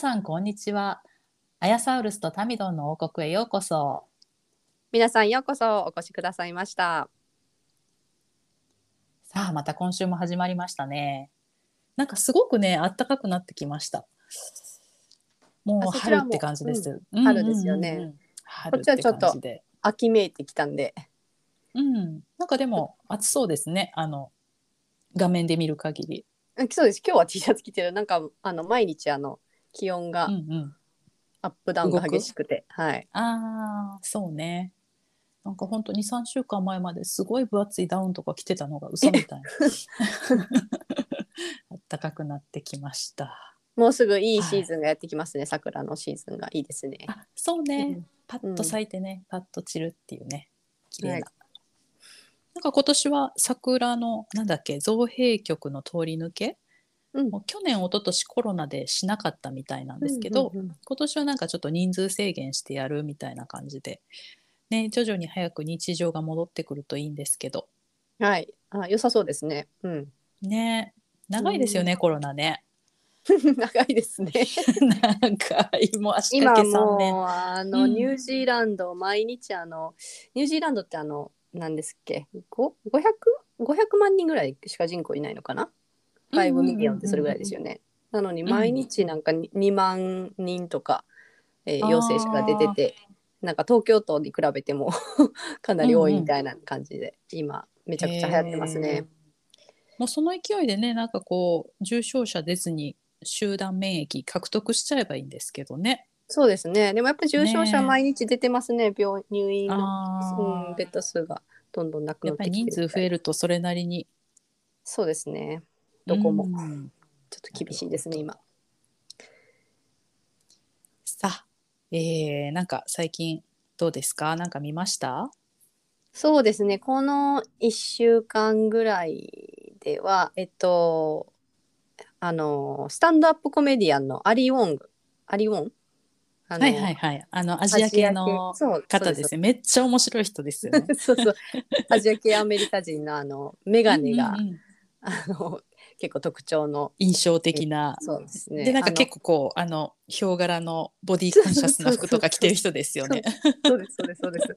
さんこんにちは。アヤサウルスとタミドンの王国へようこそ。皆さんようこそお越しくださいました。さあまた今週も始まりましたね。なんかすごくね暖かくなってきました。もう春って感じです、うん。春ですよね。うんうんうん。春こっちはちょっと秋めいてきたんで、うん。なんかでも暑そうですね。あの画面で見る限り。うんそうです。今日は T シャツ着てる。なんかあの毎日あの気温がうんうん。アップダウンが激しくて、はい。ああそうね。なんか本当に3週間前まですごい分厚いダウンとか着てたのが嘘みたいな。暖かくなってきました。もうすぐいいシーズンがやってきますね。桜のシーズンがいいですね。あそうね、うん。パッと咲いてね、パッと散るっていうね。綺麗な、はい。なんか今年は桜のなんだっけ造幣局の通り抜けうん。もう去年一昨年コロナでしなかったみたいなんですけど、うんうん。うん今年はなんかちょっと人数制限してやるみたいな感じで、ね、徐々に早く日常が戻ってくるといいんですけど。はい。あ良さそうですね。うん。ね長いですよね、コロナね。長いですね。長いもう足今掛け3年もうあの、うん。ニュージーランド毎日あのニュージーランドってあの何ですっけ？500, 500万人ぐらいしか人口いないのかな？5 million ってそれぐらいですよね。なのに毎日なんかに2万人とか、えー陽性者が出ててなんか東京都に比べても かなり多いみたいな感じで、今めちゃくちゃ流行ってますね。もうその勢いでねなんかこう重症者出ずに集団免疫獲得しちゃえばいいんですけどね。そうですね。でもやっぱり重症者ね毎日出てますね。病入院の、あうん、ベッド数がどんどんなくやっぱりなってきて人数増えるとそれなりにそうですね。どこも。うん。ちょっと厳しいですね、今。さあ、えー、なんか最近どうですか？なんか見ました？そうですね。この1週間ぐらいでは、えっと、あの、スタンドアップコメディアンのアリー・ウォング。アリー・ウォン？はいはいはい。あのアジア系の方ですねめっちゃ面白い人ですよね。そうそう。アジア系アメリカ人のあの、メガネが、うんうんうん。あの、結構特徴の、印象的な。そうですね。でなんか結構こうあのヒョウ柄のボディコンシャスな服とか着てる人ですよね。そうです、そうです、そうです。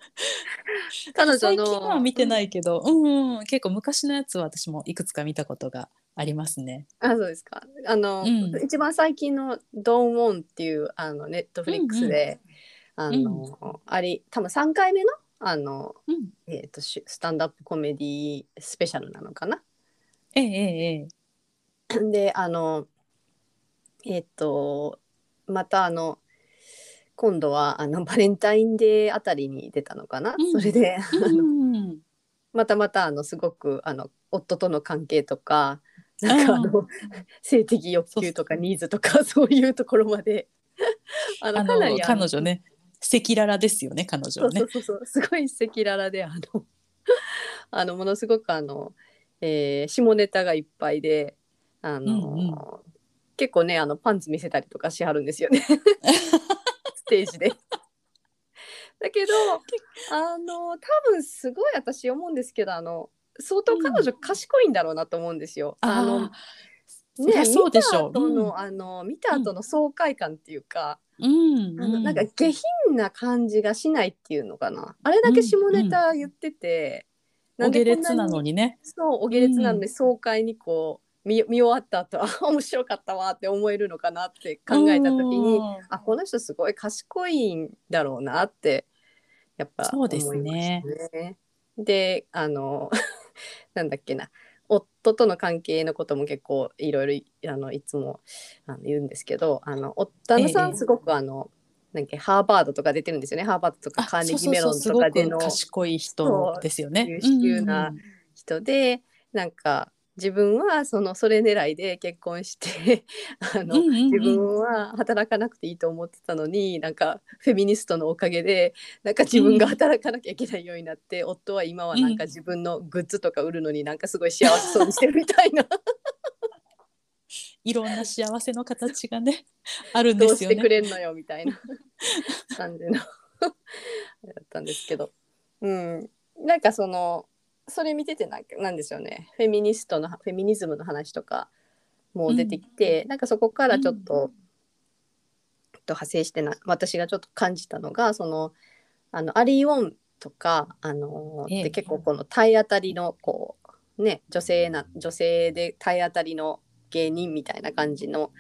彼女の。最近は見てないけど、うんうん、結構昔のやつは私もいくつか見たことがありますね。あ、そうですか。あの、うん一番最近のドン・ウォンっていうあのネットフリックスで、あの、あれ多分3回目のあのうん、えっ、としスタンドアップコメディスペシャルなのかな？ええええ で、あのえっ、とまたあの今度はあの バレンタインデーあたりに出たのかな？うん。それで、うんまたまたあのすごくあの夫との関係とかなんかあの、性的欲求とかニーズとか そういうところまで。ああの彼女ね赤裸々ですよね彼女はね。そうそう。すごい赤裸々であのあのものすごくあの、えー下ネタがいっぱいであの、うんうん。結構ねあのパンツ見せたりとかしはるんですよね。ステージで。だけどあの多分すごい私思うんですけどあの相当彼女賢いんだろうなと思うんですよ。あのあそりゃそうでしょう。見た後の、あの見た後の爽快感っていうか、うん。あのなんかうん下品な感じがしないっていうのかな。あれだけ下ネタ言ってて、お下こん劣なのにね。そうお下劣なのうに爽快にこう見見終わった後あ 面白かったわって思えるのかなって考えた時にうん。あこの人すごい賢いんだろうなってやっぱそうです思いまねしたね。であの なんだっけな。夫との関係のことも結構いろいろあのいつもあの言うんですけどあの夫旦那さええんすごくあの、なんかハーバードとか出てるんですよね。ハーバードとかあカーネギーメロンとかでの賢い人ですよね。優秀な人でなんか自分はそのそれ狙いで結婚して あの、うんうんうん。自分は働かなくていいと思ってたのになんかフェミニストのおかげでなんか自分が働かなきゃいけないようになって、夫は今はなんか自分のグッズとか売るのになんかすごい幸せそうにしてるみたいな。いろんな幸せの形がね あるんでどうすよね。してくれんのよみたいな 感じのだったんですけど、うん、なんかそのそれ見ててなんかなんですよね。フェミニストのフェミニズムの話とかも出てきて、なんかそこからちょっと、えっと派生してな私がちょっと感じたのがそのあのアリー・ウォンとかあの、ええ。で結構この体当たりのこうね女性な女性で体当たりの芸人みたいな感じの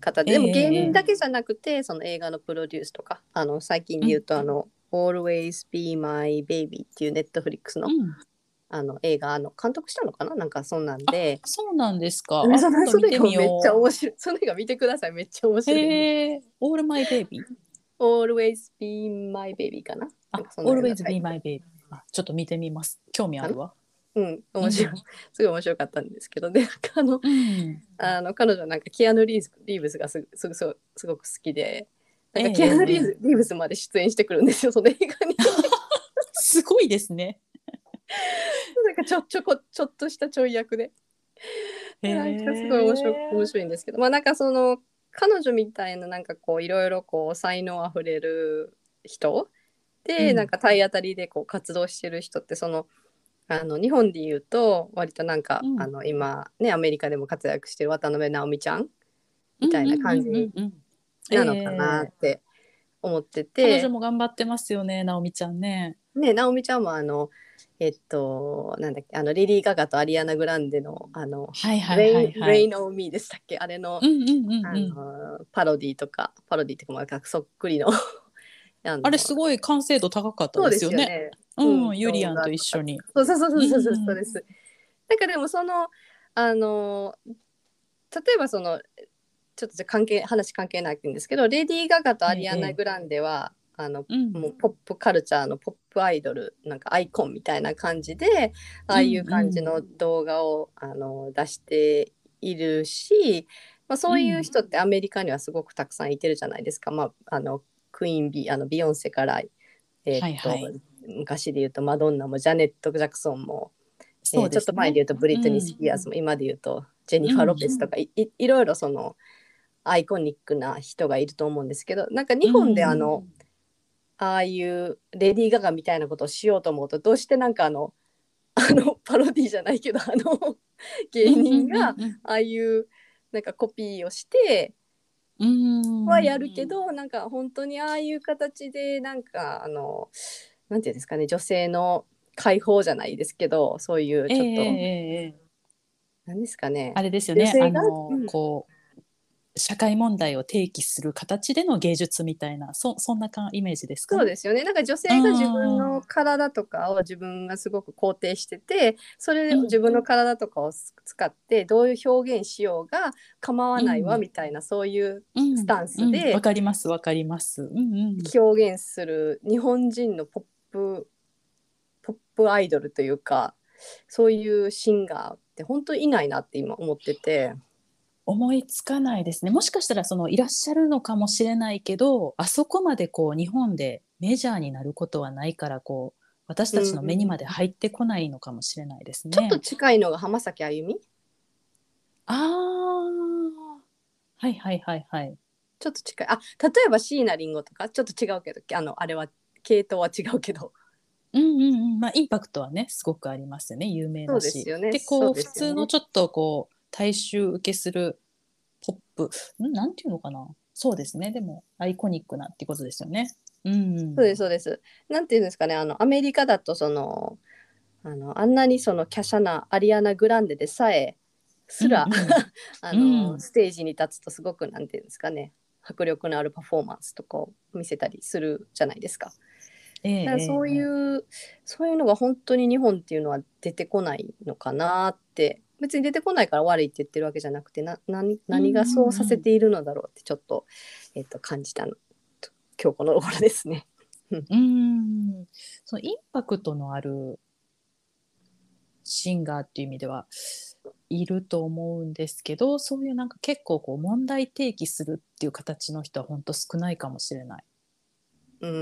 方で、でもええ芸人だけじゃなくて、その映画のプロデュースとかあの最近で言うと、あの「Always Be My Baby」っていうネットフリックスの,、うん、あの映画あの監督したのかな？なんかそんなんで。そうなんですか。そ今度見てそれ がめっちゃ面白い。それが見てください。めっちゃ面う。白い。へえ、オールマイベイビー。Always be my baby かな。あ Always be my baby。あ、ちょっと見てみます。興味あるわ。うん、面白い。すごい面白かったんですけど、で、あの、うん。あの彼女なんかキアヌ・リーブスリーブスがすすぐすすごく好きで、なんかええキアヌリーブ・リーブスまで出演してくるんですよ、その映画に。すごいですね。なんかちょちょこちょっとしたちょい役で。でなんかすごい面白い面白いんですけど、まあなんかその彼女みたいななんかこういろいろこう才能あふれる人で、うん。なんか体当たりでこう活動してる人ってそのあの日本で言うと割となんか、うん。あの今ねアメリカでも活躍してる渡辺直美ちゃんみたいな感じなのかなって思ってて、彼女も頑張ってますよね、直美ちゃんね。ね直美ちゃんもあのえっとなんだっけあのレディー・ガガとアリアナ・グランデのあのはいはいはいはい。Rain on Me でしたっけ？あれの,、うんうんうんあうん。のパロディとかパロディっていうそっくりの あのあれすごい完成度高かったそうでよね。ですすよね。うん、うんユリアンと一緒に。そうそうそうそうそうそうです。なんかでもそのあの例えばそのちょっとじゃ関係話関係ないんですけどレディー・ガガとアリアナ・グランデは、あのうん。もうポップカルチャーのポップアイドルなんかアイコンみたいな感じでああいう感じの動画を、あの出しているし、まあ、そういう人ってアメリカにはすごくたくさんいてるじゃないですか、まあ、あのクイーンビあのビヨンセから、えーっとはいはい。昔で言うとマドンナもジャネット・ジャクソンも、えーちょっと前で言うとブリトニー・スピアーズも、今で言うとジェニファー・ロペスとか、いいいろいろそのアイコニックな人がいると思うんですけどなんか日本であの、ああいうレディー・ガガみたいなことをしようと思うとどうしてなんかあの あのパロディじゃないけど あの芸人がああいうなんかコピーをしてうんはやるけ、どなんか本当にああいう形でなんかあのなんていうんですかね女性の解放じゃないですけどそういうちょっと、ええええええ。なんですかね。あれですよねあの、うん。こう社会問題を提起する形での芸術みたいなそそんなかイメージですか？そうですよね。なんか女性が自分の体とかを自分がすごく肯定しててそれでうん。自分の体とかを使ってどういう表現しようが構わないわうん。みたいなそういううんスタンスうん。でわ、かりますわかります。うんうん。表現する日本人のポップポップアイドルというかそういうシンガーって本当にいないなって今思ってて思いつかないですね。もしかしたらそのいらっしゃるのかもしれないけど、あそこまでこう日本でメジャーになることはないからこう私たちの目にまで入ってこないのかもしれないですね。ちょっと近いのが浜崎あゆみ？ああ、はいはいはいはい。ちょっと近い。あ例えば椎名林檎とか？ちょっと違うけど。あのあれは系統は違うけど。うんうんうん、まあインパクトはねすごくありますよね。有名だし。そうですよね。でこうね。普通のちょっとこう大衆受けするポップ。ん？なんていうのかな？そうですね。でもアイコニックなってことですよね。うん。うん、そうですそうです。なんていうんですかね。あのアメリカだとそのあのあんなにその華奢なアリアナ・グランデでさえすら、うんうん。あのうん。ステージに立つとすごくなんていうんですかね。迫力のあるパフォーマンスとかを見せたりするじゃないですか。ええだからそういええう、そういうのが本当に日本っていうのは出てこないのかなって別に出てこないから悪いって言ってるわけじゃなくてな何何がそうさせているのだろうってちょっと,、えっと感じたの。今日この頃ですね。うん。そのインパクトのあるシンガーっていう意味ではいると思うんですけどそういうなんか結構こう問題提起するっていう形の人は本当少ないかもしれない。うんう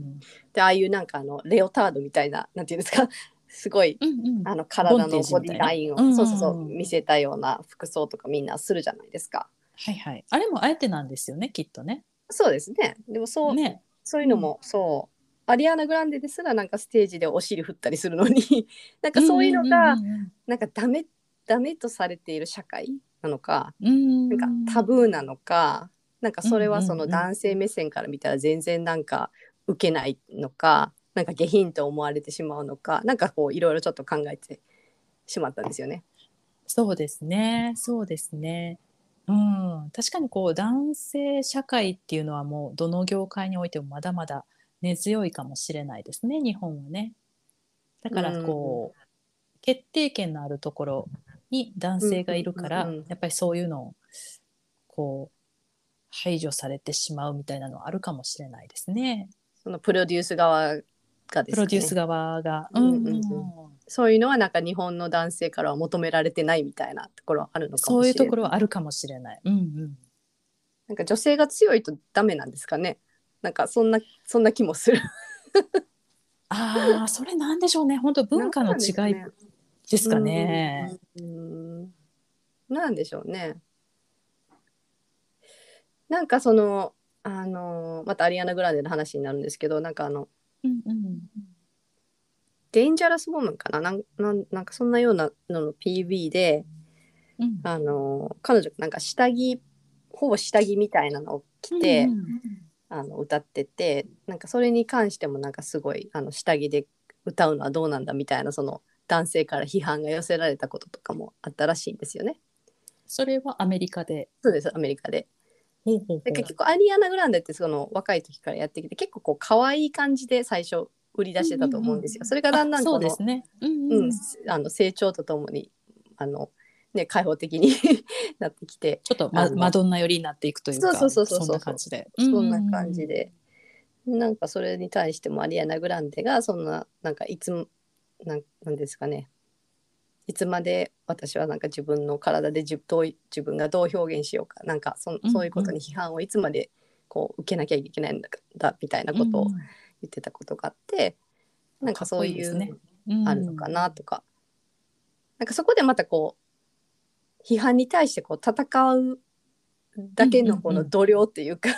ん。でああいうなんかあのレオタードみたいななんていうんですか？すごいうんうん。あの体のボディラインを、うんそうそうそう見せたような服装とかみんなするじゃないですか。はいはい、あれもあえてなんですよねきっとね。そうですね。でもそう、ね。そういうのも、そうアリアナ・グランデですらなんかステージでお尻振ったりするのに なんかそういうのが、うんうんなんかダメダメとされている社会なのか、うん。うん、なんかタブーなのかなんかそれはその男性目線から見たら全然なんか受けないのかなんか下品と思われてしまうのかなんかこういろいろちょっと考えてしまったんですよね。そうですねそうですね。うん、確かにこう男性社会っていうのはもうどの業界においてもまだまだ根強いかもしれないですね日本はね。だからこう、決定権のあるところに男性がいるから、うんうんうんうんやっぱりそういうのをこう排除されてしまうみたいなのはあるかもしれないですね。そのプロデュース側がですかねプロデュース側が。うんうんうんうんそういうのはなんか日本の男性からは求められてないみたいなところはあるのかそういうもしれない。ところはあるかもしれない。うんうんなんか女性が強いとダメなんですかね。なんかそんなそんな気もする。ああ、それなんでしょうね。本当文化の違いですかね。なんでしょうね。なんかそのあのまたアリアナ・グランデの話になるんですけどなんかあのうんうんデンジャラス・ウォーマンかななんなんなんかそんなようなのの PV でうんあの彼女なんか下着ほぼ下着みたいなのを着て、うんうんあの歌っててなんかそれに関してもなんかすごいあの下着で歌うのはどうなんだみたいなその男性から批判が寄せられたこととかもあったらしいんですよね。それはアメリカで。そうですアメリカで。ほうほうほう。で結構アリアナ・グランデってその若い時からやってきて結構こう可愛い感じで最初売り出してたと思うんですよ。それがだんだんこのうですね。うん成長とともにあの、ね、開放的に なってきてちょっとマあのマドンナ寄りになっていくというか、そうそうそうそうそんな感じで。そんな感じで、なんかそれに対してもアリアナ・グランデがそんななんかいつもなんなんですかねいつまで私はなんか自分の体で自どうい自分がどう表現しようかなんかそうんそういうことに批判をいつまでこう受けなきゃいけないんだだみたいなことをうん言ってたことがあって、なんかそういうかっこいいですねあるのかなとか、なんかそこでまたこう批判に対してこう戦うだけのこの度量っていうか、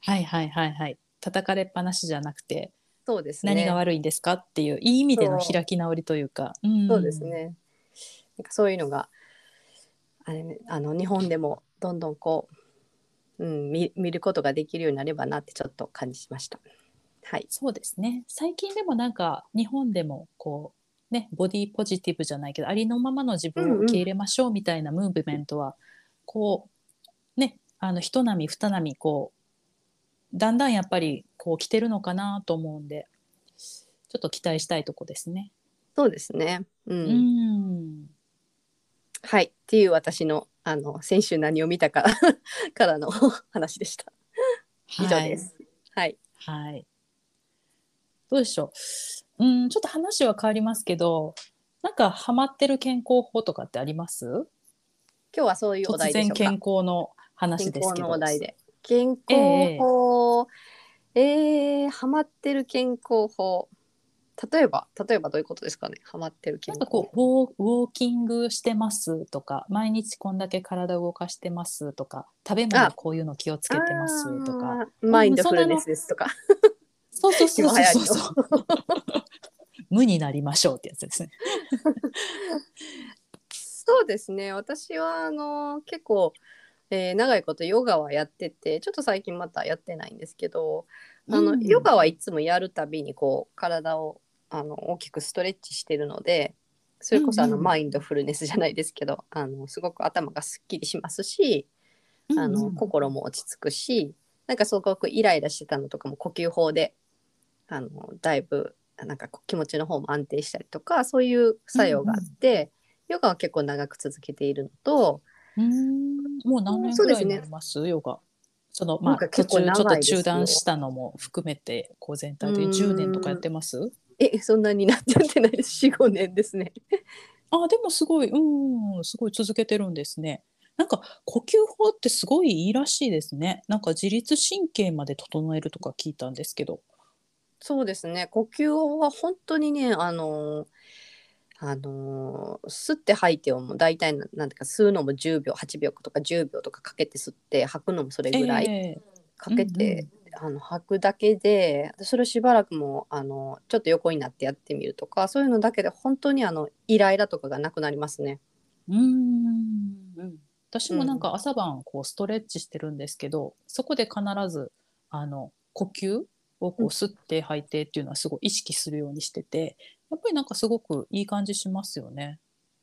はいはいはいはい。叩かれっぱなしじゃなくて、そうですね何が悪いんですかっていういい意味でのそう開き直りというか。んそうです。ね。なんかそういうのがあれ、ね、あの日本でもどんどんこう、うん、見見ることができるようになればなってちょっと感じました。はい。そうですね。最近でもなんか日本でもこうねボディポジティブじゃないけどありのままの自分を受け入れましょうみたいなムーブメントは、こうねあの一波二波こうだんだんやっぱりこう来てるのかなと思うんでちょっと期待したいとこですね。そうですね。うん。うん。はい。っていう私のあの先週何を見たか からの話でした。以上です。はい。はい。はい。どうでしょう？うん、ちょっと話は変わりますけど、なんかハマってる健康法とかってあります？今日はそういうお突題でしょうか。然健康の話ですけど。健康のお題で。健康法、えー、ハマってる健康法。例えば、例えばどういうことですかね？ハマってる健康なんかこうウォーキングしてますとか毎日こんだけ体を動かしてますとか食べ物あこういうの気をつけてますとかマインドフルネスですとか。そうそうそうそうそうそう無になりましょうってやつですね。そうですね。私はあの結構、えー長いことヨガはやってて、ちょっと最近またやってないんですけど、あの、うんヨガはいつもやるたびにこう体をあの大きくストレッチしてるので、それこそあの、うん。うんマインドフルネスじゃないですけど、あのすごく頭がすっきりしますし、あの、うん。心も落ち着くしなんかすごくイライラしてたのとかも呼吸法であのだいぶなんか気持ちの方も安定したりとかそういう作用があって、ヨガは結構長く続けているのとうん。もう何年ぐらいになります？ヨガ。そのまあ結構中ちょっと中断したのも含めてこう全体でうん。10年とかやってます？えそんなになっちゃってないです 45年ですね。あでもすごいうんすごい続けてるんですね。なんか呼吸法ってすごいいいらしいですね。なんか自律神経まで整えるとか聞いたんですけど。そうですね呼吸法は本当にねあのあの吸って吐いてをもう大体ななんていうか吸うのも10秒8秒とか10秒とかかけて吸って吐くのもそれぐらいえかけて、あの吐くだけでそれをしばらくもうあのちょっと横になってやってみるとかそういうのだけで本当にあのイライラとかがなくなりますね。えうーんうん私もなんか朝晩こうストレッチしてるんですけど、そこで必ずあの呼吸をこう吸って吐いてっていうのはすごい意識するようにしててやっぱりなんかすごくいい感じしますよね。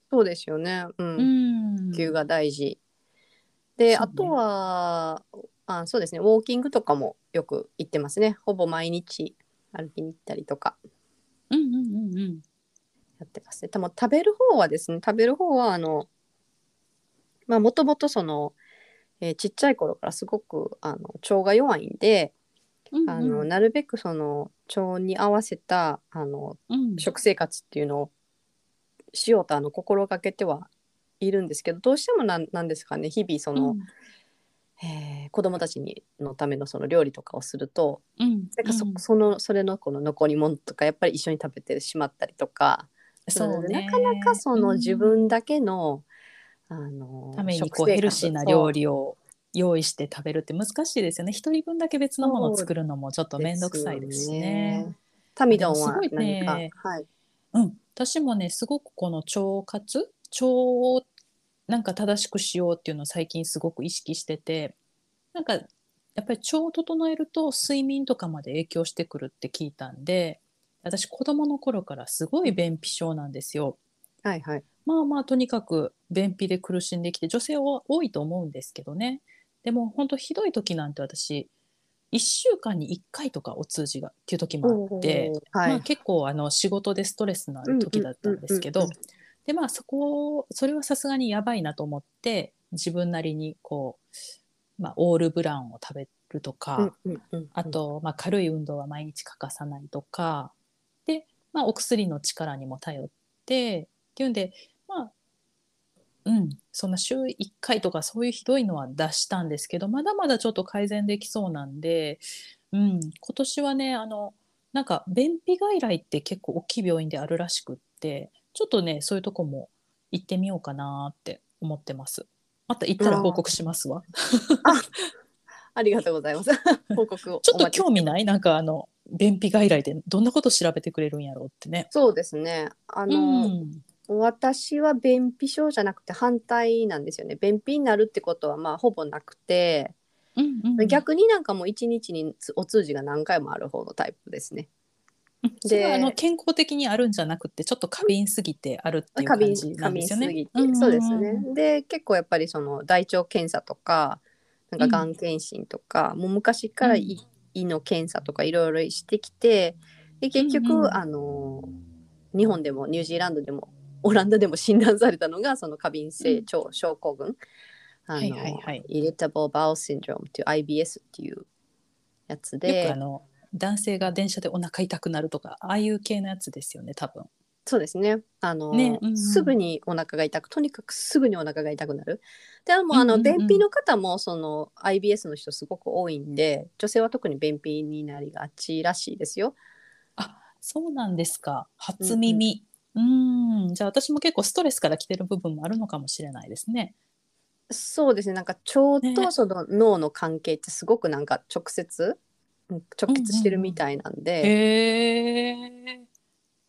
そうですよね。うん。うん呼吸が大事。で、あとはあそうですね。ウォーキングとかもよく行ってますね。ほぼ毎日歩きに行ったりとか。うんうんうんうん。やってますね。でも食べる方はですね食べる方はあのまあもともとその、えーちっちゃい頃からすごくあの腸が弱いんで、うんあのなるべくその腸に合わせたあのうん。食生活っていうのをしようとあの心がけてはいるんですけどどうしてもなんなんですかね。日々その、えー子供たちにのためのその料理とかをするとうん。なんかそ,、うん。そのそれのこの残り物とかやっぱり一緒に食べてしまったりとかそうね。なかなかそのうん自分だけの、あのためにこうヘルシーな料理を用意して食べるって難しいですよね。一人分だけ別のものを作るのもちょっと面倒くさいですしね。タミドンはすごいね。何か、はい、うん、私もねすごくこの腸活？腸をなんか正しくしようっていうのを最近すごく意識しててなんかやっぱり腸を整えると睡眠とかまで影響してくるって聞いたんで私子供の頃からすごい便秘症なんですよ。はいはい。まあまあとにかく便秘で苦しんできて女性は多いと思うんですけどね。でも本当ひどい時なんて私1週間に1回とかお通じがっていう時もあって、はい、まあ、結構あの仕事でストレスのある時だったんですけどうんうんうんでまあそこそれはさすがにやばいなと思って自分なりにこう、まあ、オールブラウンを食べるとか、うんうんうんあと、まあ、軽い運動は毎日欠かさないとかで、まあ、お薬の力にも頼ってっていうんでまあうんそんな週1回とかそういうひどいのは出したんですけどまだまだちょっと改善できそうなんで、うん、今年はねあのなんか便秘外来って結構大きい病院であるらしくってちょっとねそういうとこも行ってみようかなって思ってます。また行ったら報告しますわ。ありがとうございます。報告をちょっと興味ない？なんかあの便秘外来でどんなこと調べてくれるんやろうってね。そうですね。あうの、ん、私は便秘症じゃなくて反対なんですよね。便秘になるってことはまあほぼなくて、うんうん、逆になんかもう一日にお通じが何回もある方のタイプですね それはあの健康的にあるんじゃなくてちょっと過敏すぎてあるっていう過敏感じな過んですよね。敏すぎて、んんん。そうですね。で結構やっぱりその大腸検査とかなんかがん検診とか、もう昔から胃,、胃の検査とかいろいろしてきてで結局、うんうんあの日本でもニュージーランドでもオランダでも診断されたのがその過敏性腸症候群、あの、はいはいはい。イリタブルバウルシンドロームっていう IBS っていうやつよでくあの男性が電車でお腹痛くなるとかああいう系のやつですよね多分。そうですね。あの、ねうんうんすぐにお腹が痛く、とにかくすぐにお腹が痛くなる。でも、あの、うんうんうん便秘の方も、その IBS の人すごく多いんで、女性は特に便秘になりがちらしいですよ。あそうなんですか初耳。うんじゃあ私も結構ストレスから来てる部分もあるのかもしれないですね。そうですね。なんか腸ねとその脳の関係ってすごくなんか直接、うん直結してるみたいなんで、へえ。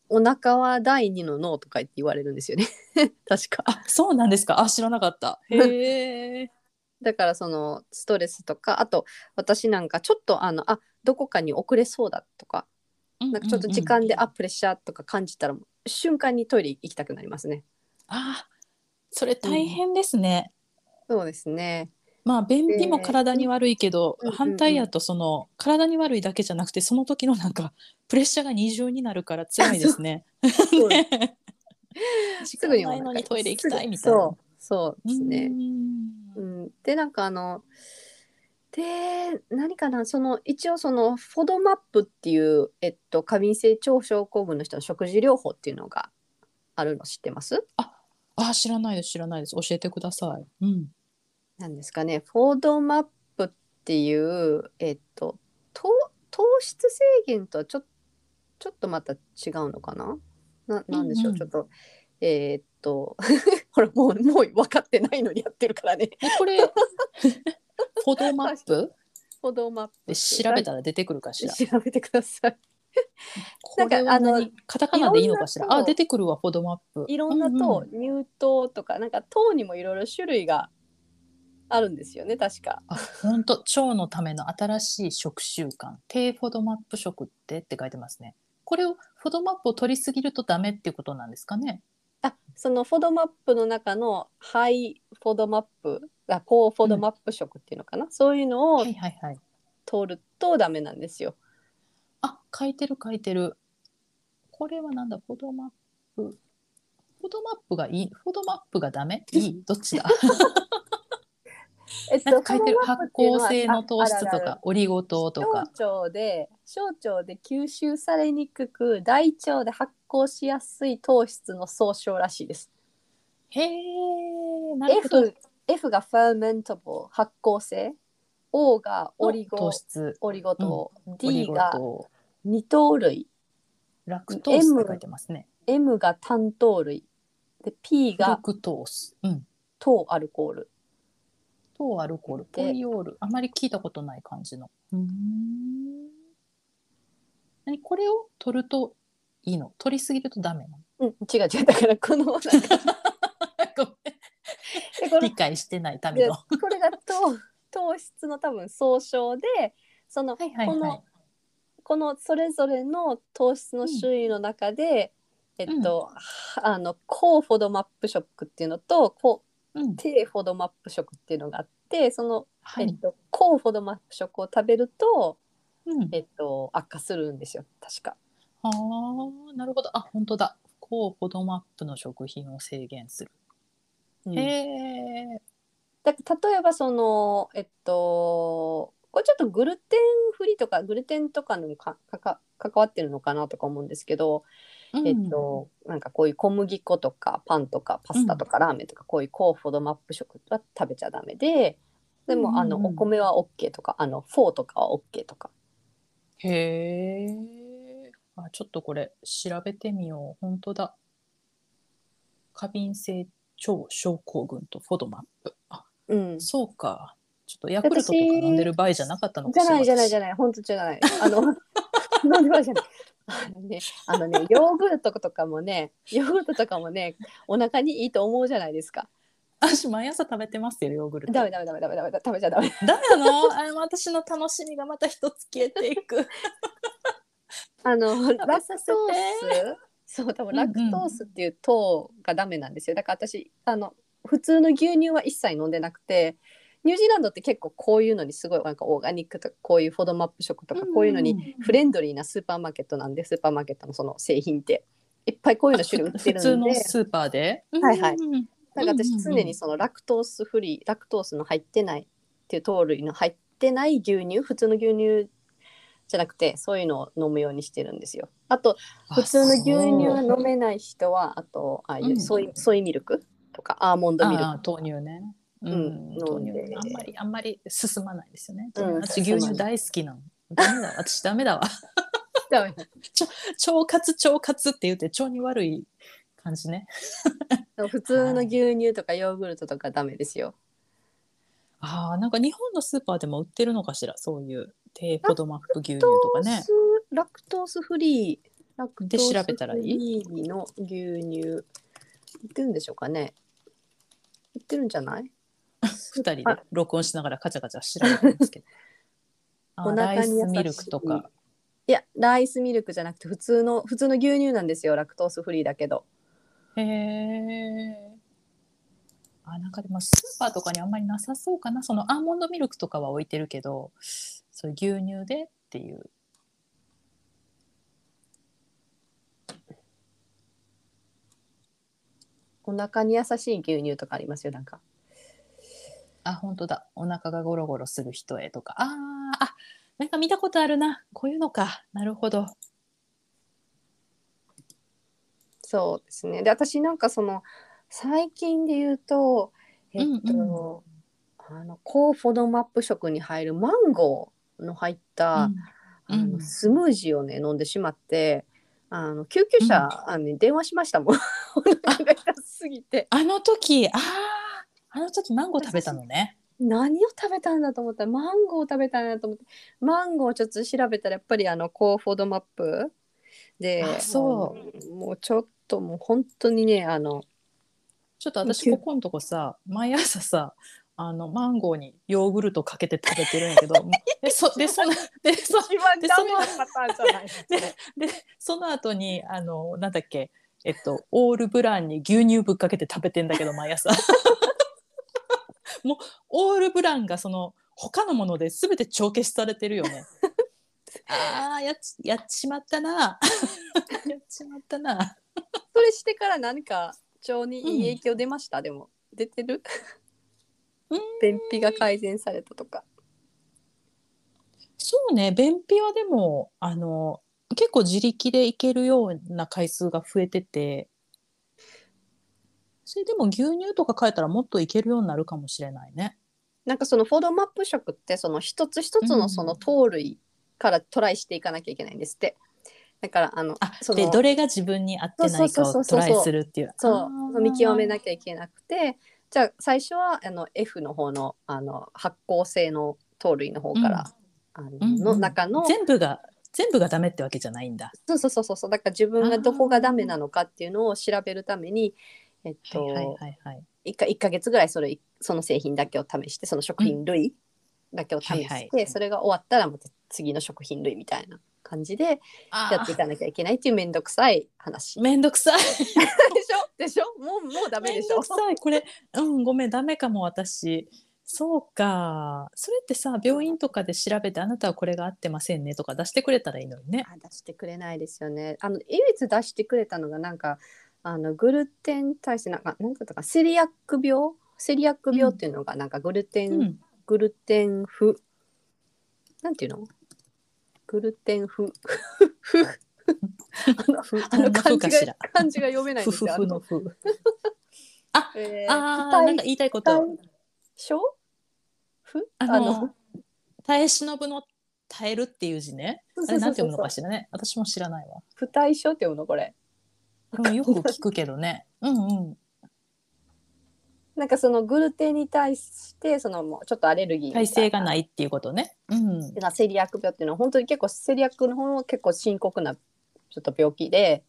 お腹は第二の脳とか言って言われるんですよね。確か。あそうなんですかあ知らなかった。へえ。だからそのストレスとか、あと私なんかちょっとあの、あ、どこかに遅れそうだとか、なんかちょっと時間で、あプレッシャーとか感じたら瞬間にトイレ行きたくなりますね。あそれ大変ですね。そうですね。まあ便秘も体に悪いけど、うんうんうん反対やとその体に悪いだけじゃなくてその時のなんか プレッシャーが二重になるから辛いですね。すぐにないのにトイレ行きたいみたいな。そうですね。ううんん、でなんかあので何かなその一応そのフォドマップっていう、えっと、過敏性腸症候群の人の食事療法っていうのがあるの知ってます？あ知らないです知らないです教えてください。うん。なんですかねフォードマップっていうえっと糖糖質制限とはちょちょっとまた違うのかな？ななんでしょう、うんうんちょっとえーっと ほらもうもう分かってないのにやってるからね。えこれ フォトマップ？フォードマップ。で調べたら出てくるかしら？調べてください。これはなんかあの何カタカナでいいのかしら？あ出てくるわフォトマップ。いろんな糖、うう乳糖とかなんか糖にもいろいろ種類があるんですよね確か。あ本当腸のための新しい食習慣低フォドマップ食ってって書いてますね。これをフォドマップを取りすぎるとダメっていうことなんですかね？あそのフォドマップの中の high FODMAP あ高フォドマップ食っていうのかな、そういうのをはいはいはい。取るとダメなんですよ。あ書いてる書いてる。これはなんだ？フォドマップ。フォドマップがいい？フォドマップがダメ？いい？どっちだ？えっなんか書いてる発酵性の糖質とかオリゴ糖とか。小腸で小腸で吸収されにくく大腸で発酵しやすい糖質の総称らしいです。へえなるほど。F, F が fermentable 発酵性 O がオリゴ糖質オリゴ糖、オリ D ゴが糖二糖類ラクトースって書いてますね。M が単糖類で P がラクトース。うん。糖アルコール糖アルコール、ポリオール。あまり聞いたことない感じの。うん。何これを取るといいの？取りすぎるとダメなうん違う違うだからこの ごめん理解してないためでの。これが糖糖質の多分総称でその、はいはいこのはい。このそれぞれの糖質の種類の中で、えっと、あの高フォドマップ食っていうのと高うん。低フォドマップ食っていうのがあってその、はい。えっと、高フォドマップ食を食べると、うん。えっと、悪化するんですよ確か。ああ、なるほど。あ、本当だ。高フォドマップの食品を制限する。うんへえ。だから例えばそのえっとこれちょっとグルテンフリーとかグルテンとかにもかかか関わってるのかなとか思うんですけど、うんえっとなんかこういう小麦粉とかパンとかパスタとかラーメンとかこういう高フォドマップ食は食べちゃダメででも、あのお米は OK とかあのフォーとかは OK とかへえ。あ、ちょっとこれ調べてみよう。本当だ。過敏性腸症候群とフォドマップ。あ、うんそうか。ちょっとヤクルトとか飲んでる場合じゃなかったのかしら。じゃないじゃないじゃない。本当じゃないあの なんでもじゃない あのねあのねヨーグルトとかもねヨーグルトとかもねお腹にいいと思うじゃないですか。私毎朝食べてますよ、ヨーグルト。ダメダメダメダメダメ食べちゃダメ。ダメなの？あれ私の楽しみがまた一つ消えていく。あのべラクトース。そう多分ラクトースっていう糖がダメなんですよ。だから私あの普通の牛乳は一切飲んでなくてニュージーランドって結構こういうのにすごいなんかオーガニックとかこういう FODMAP 食とかこういうのにフレンドリーなスーパーマーケットなんでスーパーマーケットのその製品っていっぱいこういうの種類売って普通るんでのスーパーで。はいはいうんうんなんか私常にそのラクトースフリーラクトースの入ってないっていう糖類の入ってない牛乳普通の牛乳じゃなくてそういうのを飲むようにしてるんですよ。あとあ普通の牛乳飲めない人はあとああいううんソイ,、ソイミルクとかアーモンドミルク豆乳ね。ううんん、豆乳あんまりあんまり進まないですよね。うん私牛乳大好きなの。ダメだ 私ダメだわ。ダメ 腸活腸活って言って腸に悪い感じね。普通の牛乳とかヨーグルトとかダメですよ。ああなんか日本のスーパーでも売ってるのかしら？そういう低フォドマップ牛乳とかね。ラクトースフリーラクトでース調べたらいいフリーの牛乳売ってるんでしょうかね売ってるんじゃない？二人で録音しながらカチャカチャ調べてるんですけど。ライスミルクとか。いやライスミルクじゃなくて普通の普通の牛乳なんですよラクトースフリーだけどへえ。あなんかでもスーパーとかにあんまりなさそうかなそのアーモンドミルクとかは置いてるけどそういう牛乳でっていうお腹に優しい牛乳とかありますよなんかあ本当だ。お腹がゴロゴロする人へとか。あーあなんか見たことあるな。こういうのか。なるほど。そうですね。で私なんかその最近で言うとえっと、うんあの高フォドマップ食に入るマンゴーの入った、うん。あのうん。スムージーをね飲んでしまってあの救急車、あの電話しましたもん。お腹が痛すぎて。あの時あああの時マンゴー食べたのね。何を食べたんだと思った？らマンゴーを食べたんだと思って。マンゴーをちょっと調べたらやっぱりあの高フォドマップ。であそあのもうちょっともう本当にねあのちょっと私ここのとこさ毎朝さあのマンゴーにヨーグルトかけて食べてるんやけど でそでそのでそ一番でダメなパターンじゃないででその後にあのなんだっけ？えっとオールブランに牛乳ぶっかけて食べてんだけど毎朝もうオールブランがその他のもので全て帳消しされてるよね。あーややっちまったな。やっちまったな。それしてから何か腸にいい影響出ました、でも出てる？うん。便秘が改善されたとか。そうね。便秘はでもあの結構自力でいけるような回数が増えててそれでも牛乳とか変えたらもっといけるようになるかもしれないね。なんかそのフォードマップ食ってその一つ一つうんのその糖類からトライしていかなきゃいけないんですって。だからあのあそのでどれが自分に合ってないかをトライするっていう。そう。見極めなきゃいけなくて。じゃあ最初はあの F の方のあの発酵性の糖類の方から、あのうんうん。の中の全部が全部がダメってわけじゃないんだ。そうそうそうそう。だから自分がどこがダメなのかっていうのを調べるためにえっと、はいはいはいはい。1か1ヶ月ぐらいそれその製品だけを試してその食品類だけを試して、はいはいそれが終わったらまた次の食品類みたいな感じでやあっていかなきゃいけないっていうめんどくさい話。めんどくさい。でしょ？でしょ？もうもうダメでしょ？めんどくさいこれうんごめんダメかも私。そうかそれってさ病院とかで調べてあなたはこれが合ってませんねとか出してくれたらいいのにね。あ出してくれないですよね。あの唯一出してくれたのがなんかあのグルテン耐性なんかなんだったかセリアック病？セリアック病っていうのがなんかグルテン、うん、グルテン不なんていうの？グルテン不不 あのふあの漢字が。漢字が読めないんですよ。ふのふ。あのえーああなんか言いたいこと。症？ふ？あの耐え忍ぶの耐えるっていう字ね。あれなんて読むのかしらね。私も知らないわ。不耐症って読むのこれ。うんよく聞くけどね。うんうん。なんかそのグルテンに対してそのもうちょっとアレルギー耐な性がないっていうことね。うん。がセリアック病っていうのは本当に結構セリアックの方は結構深刻なちょっと病気で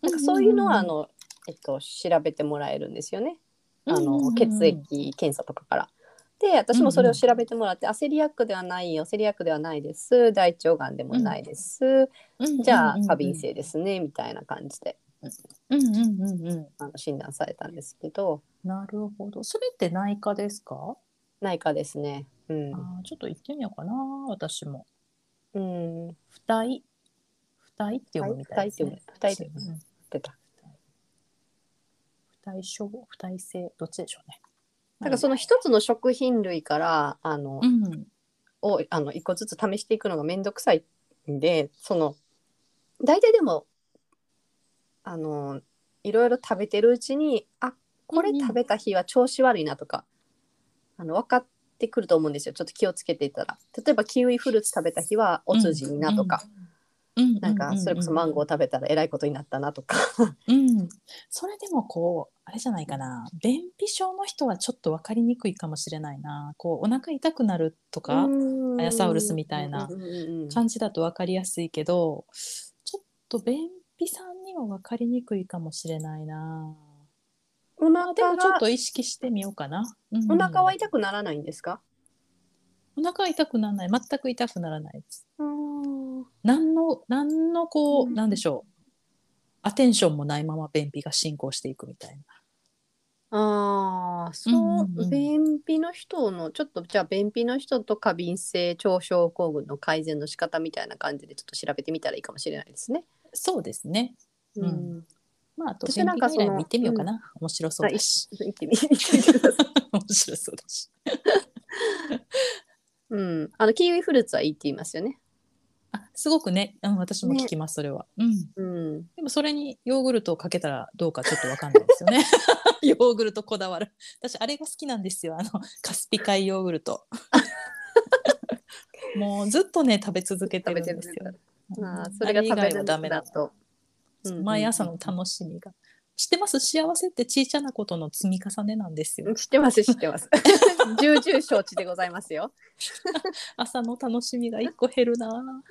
なんかそういうのはあの、えっと、調べてもらえるんですよねあうんうんうんの血液検査とかから。で私もそれを調べてもらって、あセリアックではないよセリアックではないです大腸がんでもないです、じゃあ過敏。性ですねみたいな感じでうんうんうんうん。あの診断されたんですけどなるほど。それって内科ですか？内科ですね。うんあーちょっと行ってみようかな私も。うん、不体不体って読むみたいですね。不体って読む不体って読むうん出た不体症不体性？どっちでしょうね。だからその一つの食品類からあの、うんをあの一個ずつ試していくのがめんどくさいんでその大体でもあのいろいろ食べてるうちにあこれうんうん。食べた日は調子悪いなとか、あの分かってくると思うんですよ。ちょっと気をつけていたら。例えばキウイフルーツ食べた日はお通じになとか、うん。なんかそれこそマンゴー食べたらえらいことになったなとか、うん、それでもこうあれじゃないかな。便秘症の人はちょっと分かりにくいかもしれないな。こうお腹痛くなるとかアヤサウルスみたいなうんうんうんうん。感じだと分かりやすいけどちょっと便秘さんには分かりにくいかもしれないな、おまあ、でもちょっと意識してみようかな、うんお腹は痛くならないんですか、お腹痛くならない。全く痛くならないです。うん何の何のこう、うん。なんでしょう。アテンションもないまま便秘が進行していくみたいな。ああ、そう、うんうんうん。便秘の人の、ちょっとじゃあ便秘の人と過敏性腸症候群の改善の仕方みたいな感じでちょっと調べてみたらいいかもしれないですね。そうですねうんうん。まあ、あと私便秘なんかその外来見てみようかな。面白そうだし。行ってみ行ってみてください。面白そうだし。うん。あの、キウイフルーツはいいって言いますよね。あすごくね、うん、私も聞きます、それは。うん。うん。でもそれにヨーグルトをかけたらどうかちょっとわかんないですよね。ヨーグルトこだわる。私あれが好きなんですよ。あのカスピ海ヨーグルト。もうずっとね食べ続けてるんですよ。まあうんそれが食べるはダメだだと。うん毎朝の楽しみが。知ってます？幸せって小さなことの積み重ねなんですよ。知ってます知ってます。重々承知でございますよ。朝の楽しみが一個減るな。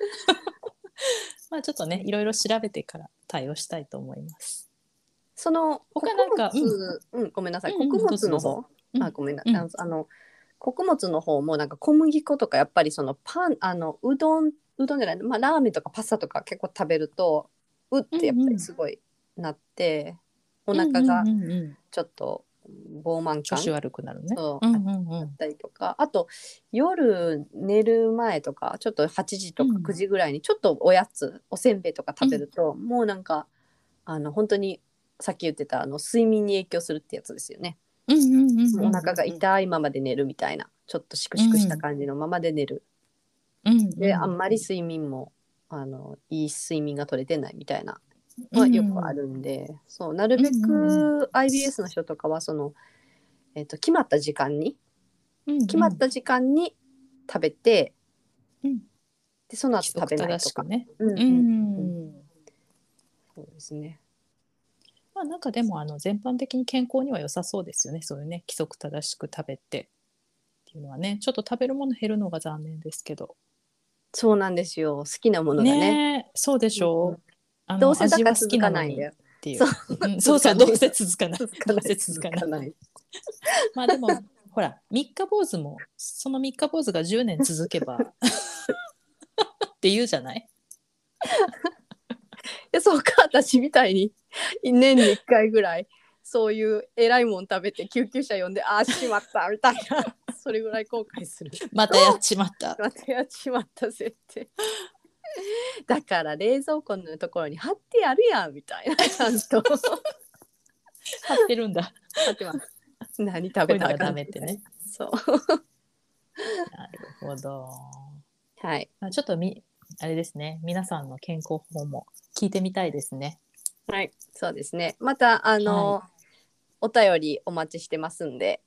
まあちょっとねいろいろ調べてから対応したいと思います。その他なんかうん、ごめんなさい。穀物の方う、うんあごめんなうんあのあの穀物の方もなんか小麦粉とかやっぱりそのパンあのうどんうどんじゃないまあラーメンとかパスタとか結構食べるとうってやっぱりすごいなって、お腹がうんうんうんうんちょっと膨満感？調子悪くなるね。そう。うんうんうん。だったりとか。あと夜寝る前とかちょっと8時とかうん9時ぐらいにちょっとおやつおせんべいとか食べると、もうなんかあの本当にさっき言ってたあの睡眠に影響するってやつですよね。うんうんうんうんお腹が痛いままで寝るみたいなちょっとシクシクした感じのままで寝る、うんであんまり睡眠もあのいい睡眠が取れてないみたいなのはよくあるんで、そうなるべく IBS の人とかはその、えっと決まった時間に決まった時間に食べて、うんでその後食べないとか。ね。そうですね。まあなんかでもあの全般的に健康には良さそうですよね。そういうね規則正しく食べてっていうのはねちょっと食べるもの減るのが残念ですけど。そうなんですよ。好きなものがね。ねえそうでしょう。うんあのどうせだから続かないんだよ。ていう。そううんそうそうどうせ続かない。続かない。どうせ続かない。まあでもほら三日坊主もその三日坊主が10年続けばって言うじゃない？でそうか私みたいに年に1回ぐらいそういう偉いもん食べて救急車呼んでああしまったみたいなそれぐらい後悔する。またやっちまった。またやっちまったぜってだから冷蔵庫のところに貼ってやるやんみたいなちゃんと。貼ってるんだ。貼ってます。何食べたらダメってね。そう。なるほど。はい。まあちょっとみあれですね。皆さんの健康法も聞いてみたいですね。はいそうですね。またあの、お便りお待ちしてますんで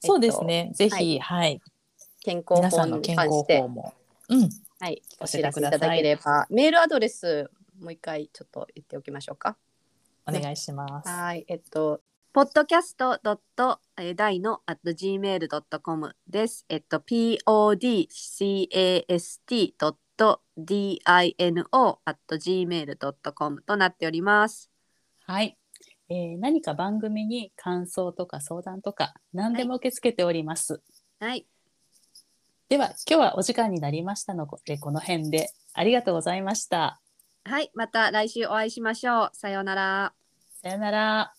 そうですね。ぜひ、はい、健康法に関してうん、はい、お知らせいただければ、メールアドレスもう一回ちょっと言っておきましょうか。お願いします。はい、えっと、podcast 大の at gmail ドットコムです。えっと、podcast ドット dino at gmail ドットコムとなっております。はい、えー何か番組に感想とか相談とか何でも受け付けております。はい、では今日はお時間になりましたのでこの辺でありがとうございました。はい、また来週お会いしましょう。さようなら。さよなら。